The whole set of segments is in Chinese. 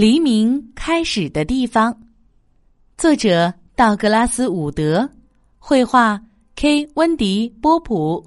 黎明开始的地方，作者道格拉斯·伍德，绘画 K. 温迪·波普，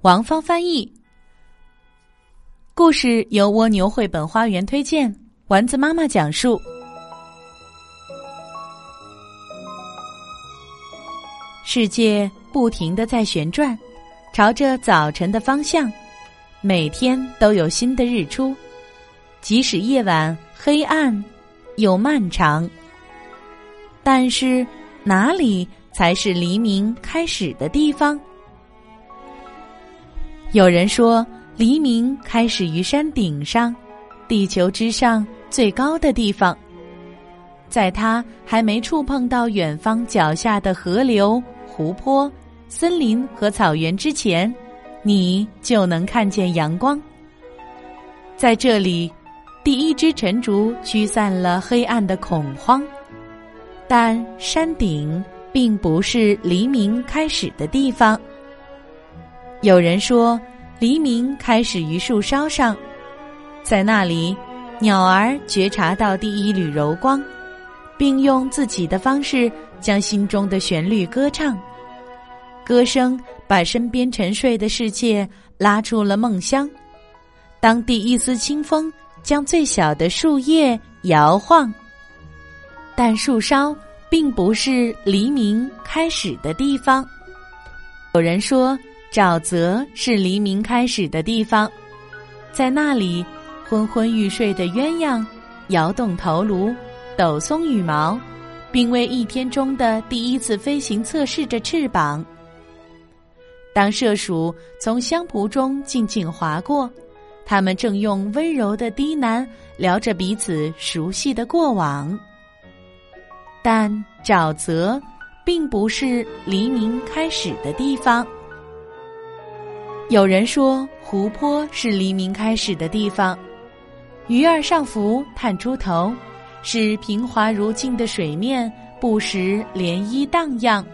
王芳翻译。故事由蜗牛绘本花园推荐，丸子妈妈讲述。世界不停的在旋转，朝着早晨的方向，每天都有新的日出，即使夜晚。黑暗又漫长，但是哪里才是黎明开始的地方？有人说，黎明开始于山顶上，地球之上最高的地方。在它还没触碰到远方脚下的河流、湖泊、森林和草原之前，你就能看见阳光。在这里。第一支晨烛驱散了黑暗的恐慌，但山顶并不是黎明开始的地方。有人说，黎明开始于树梢上，在那里，鸟儿觉察到第一缕柔光，并用自己的方式将心中的旋律歌唱，歌声把身边沉睡的世界拉出了梦乡。当第一丝清风。将最小的树叶摇晃，但树梢并不是黎明开始的地方。有人说，沼泽是黎明开始的地方，在那里，昏昏欲睡的鸳鸯摇动头颅，抖松羽毛，并为一天中的第一次飞行测试着翅膀。当麝鼠从香蒲中静静划过。他们正用温柔的低喃聊着彼此熟悉的过往，但沼泽并不是黎明开始的地方。有人说，湖泊是黎明开始的地方，鱼儿上浮，探出头，使平滑如镜的水面不时涟漪荡漾，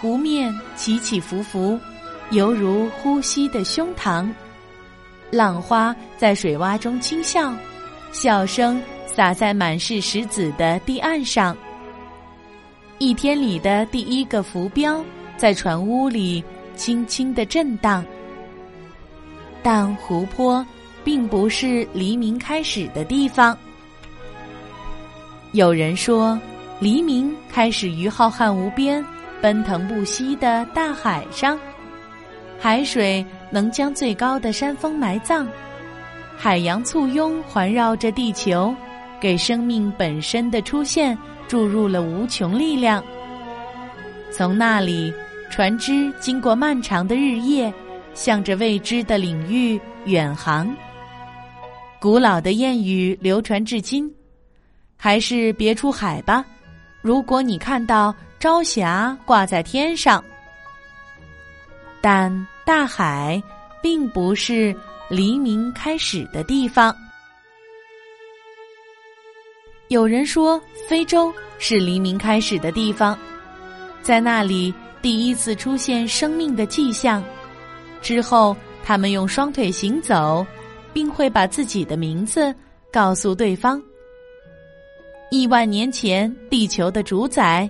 湖面起起伏伏，犹如呼吸的胸膛。浪花在水洼中轻笑，笑声洒在满是石子的堤岸上。一天里的第一个浮标在船坞里轻轻的震荡。但湖泊并不是黎明开始的地方。有人说，黎明开始于浩瀚无边、奔腾不息的大海上，海水。能将最高的山峰埋葬，海洋簇拥环绕着地球，给生命本身的出现注入了无穷力量。从那里，船只经过漫长的日夜，向着未知的领域远航。古老的谚语流传至今，还是别出海吧。如果你看到朝霞挂在天上，但。大海并不是黎明开始的地方。有人说，非洲是黎明开始的地方，在那里第一次出现生命的迹象。之后，他们用双腿行走，并会把自己的名字告诉对方。亿万年前，地球的主宰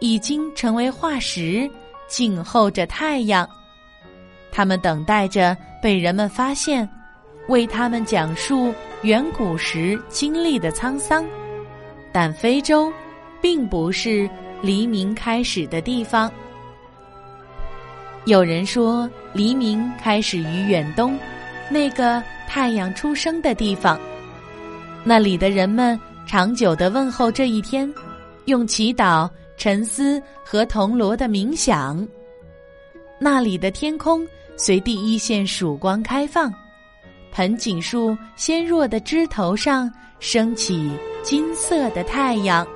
已经成为化石，静候着太阳。他们等待着被人们发现，为他们讲述远古时经历的沧桑。但非洲，并不是黎明开始的地方。有人说，黎明开始于远东，那个太阳出生的地方。那里的人们长久的问候这一天，用祈祷、沉思和铜锣的冥想。那里的天空。随第一线曙光开放，盆景树纤弱的枝头上升起金色的太阳，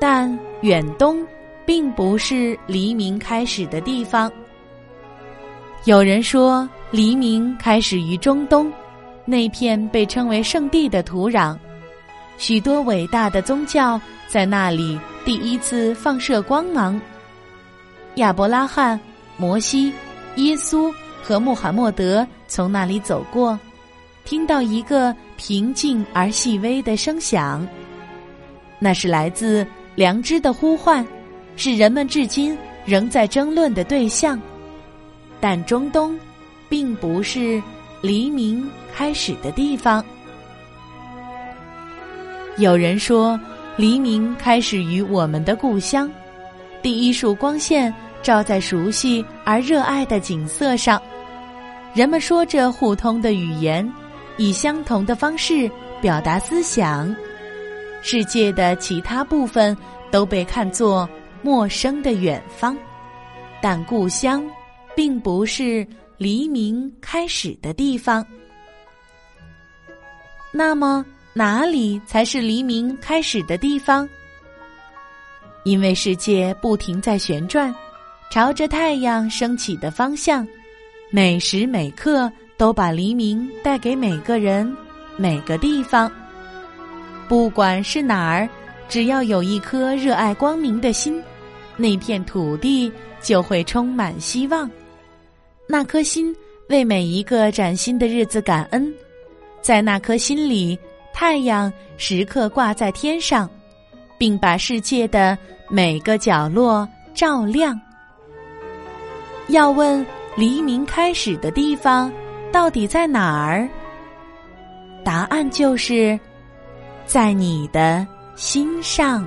但远东并不是黎明开始的地方。有人说，黎明开始于中东，那片被称为圣地的土壤，许多伟大的宗教在那里第一次放射光芒。亚伯拉罕、摩西。耶稣和穆罕默德从那里走过，听到一个平静而细微的声响，那是来自良知的呼唤，是人们至今仍在争论的对象。但中东，并不是黎明开始的地方。有人说，黎明开始于我们的故乡，第一束光线照在熟悉而热爱的景色上，人们说着互通的语言，以相同的方式表达思想。世界的其他部分都被看作陌生的远方，但故乡。并不是黎明开始的地方。那么哪里才是黎明开始的地方？因为世界不停在旋转，朝着太阳升起的方向，每时每刻都把黎明带给每个人、每个地方。不管是哪儿，只要有一颗热爱光明的心，那片土地就会充满希望。那颗心为每一个崭新的日子感恩，在那颗心里，太阳时刻挂在天上，并把世界的每个角落照亮。要问黎明开始的地方到底在哪儿？答案就是在你的心上。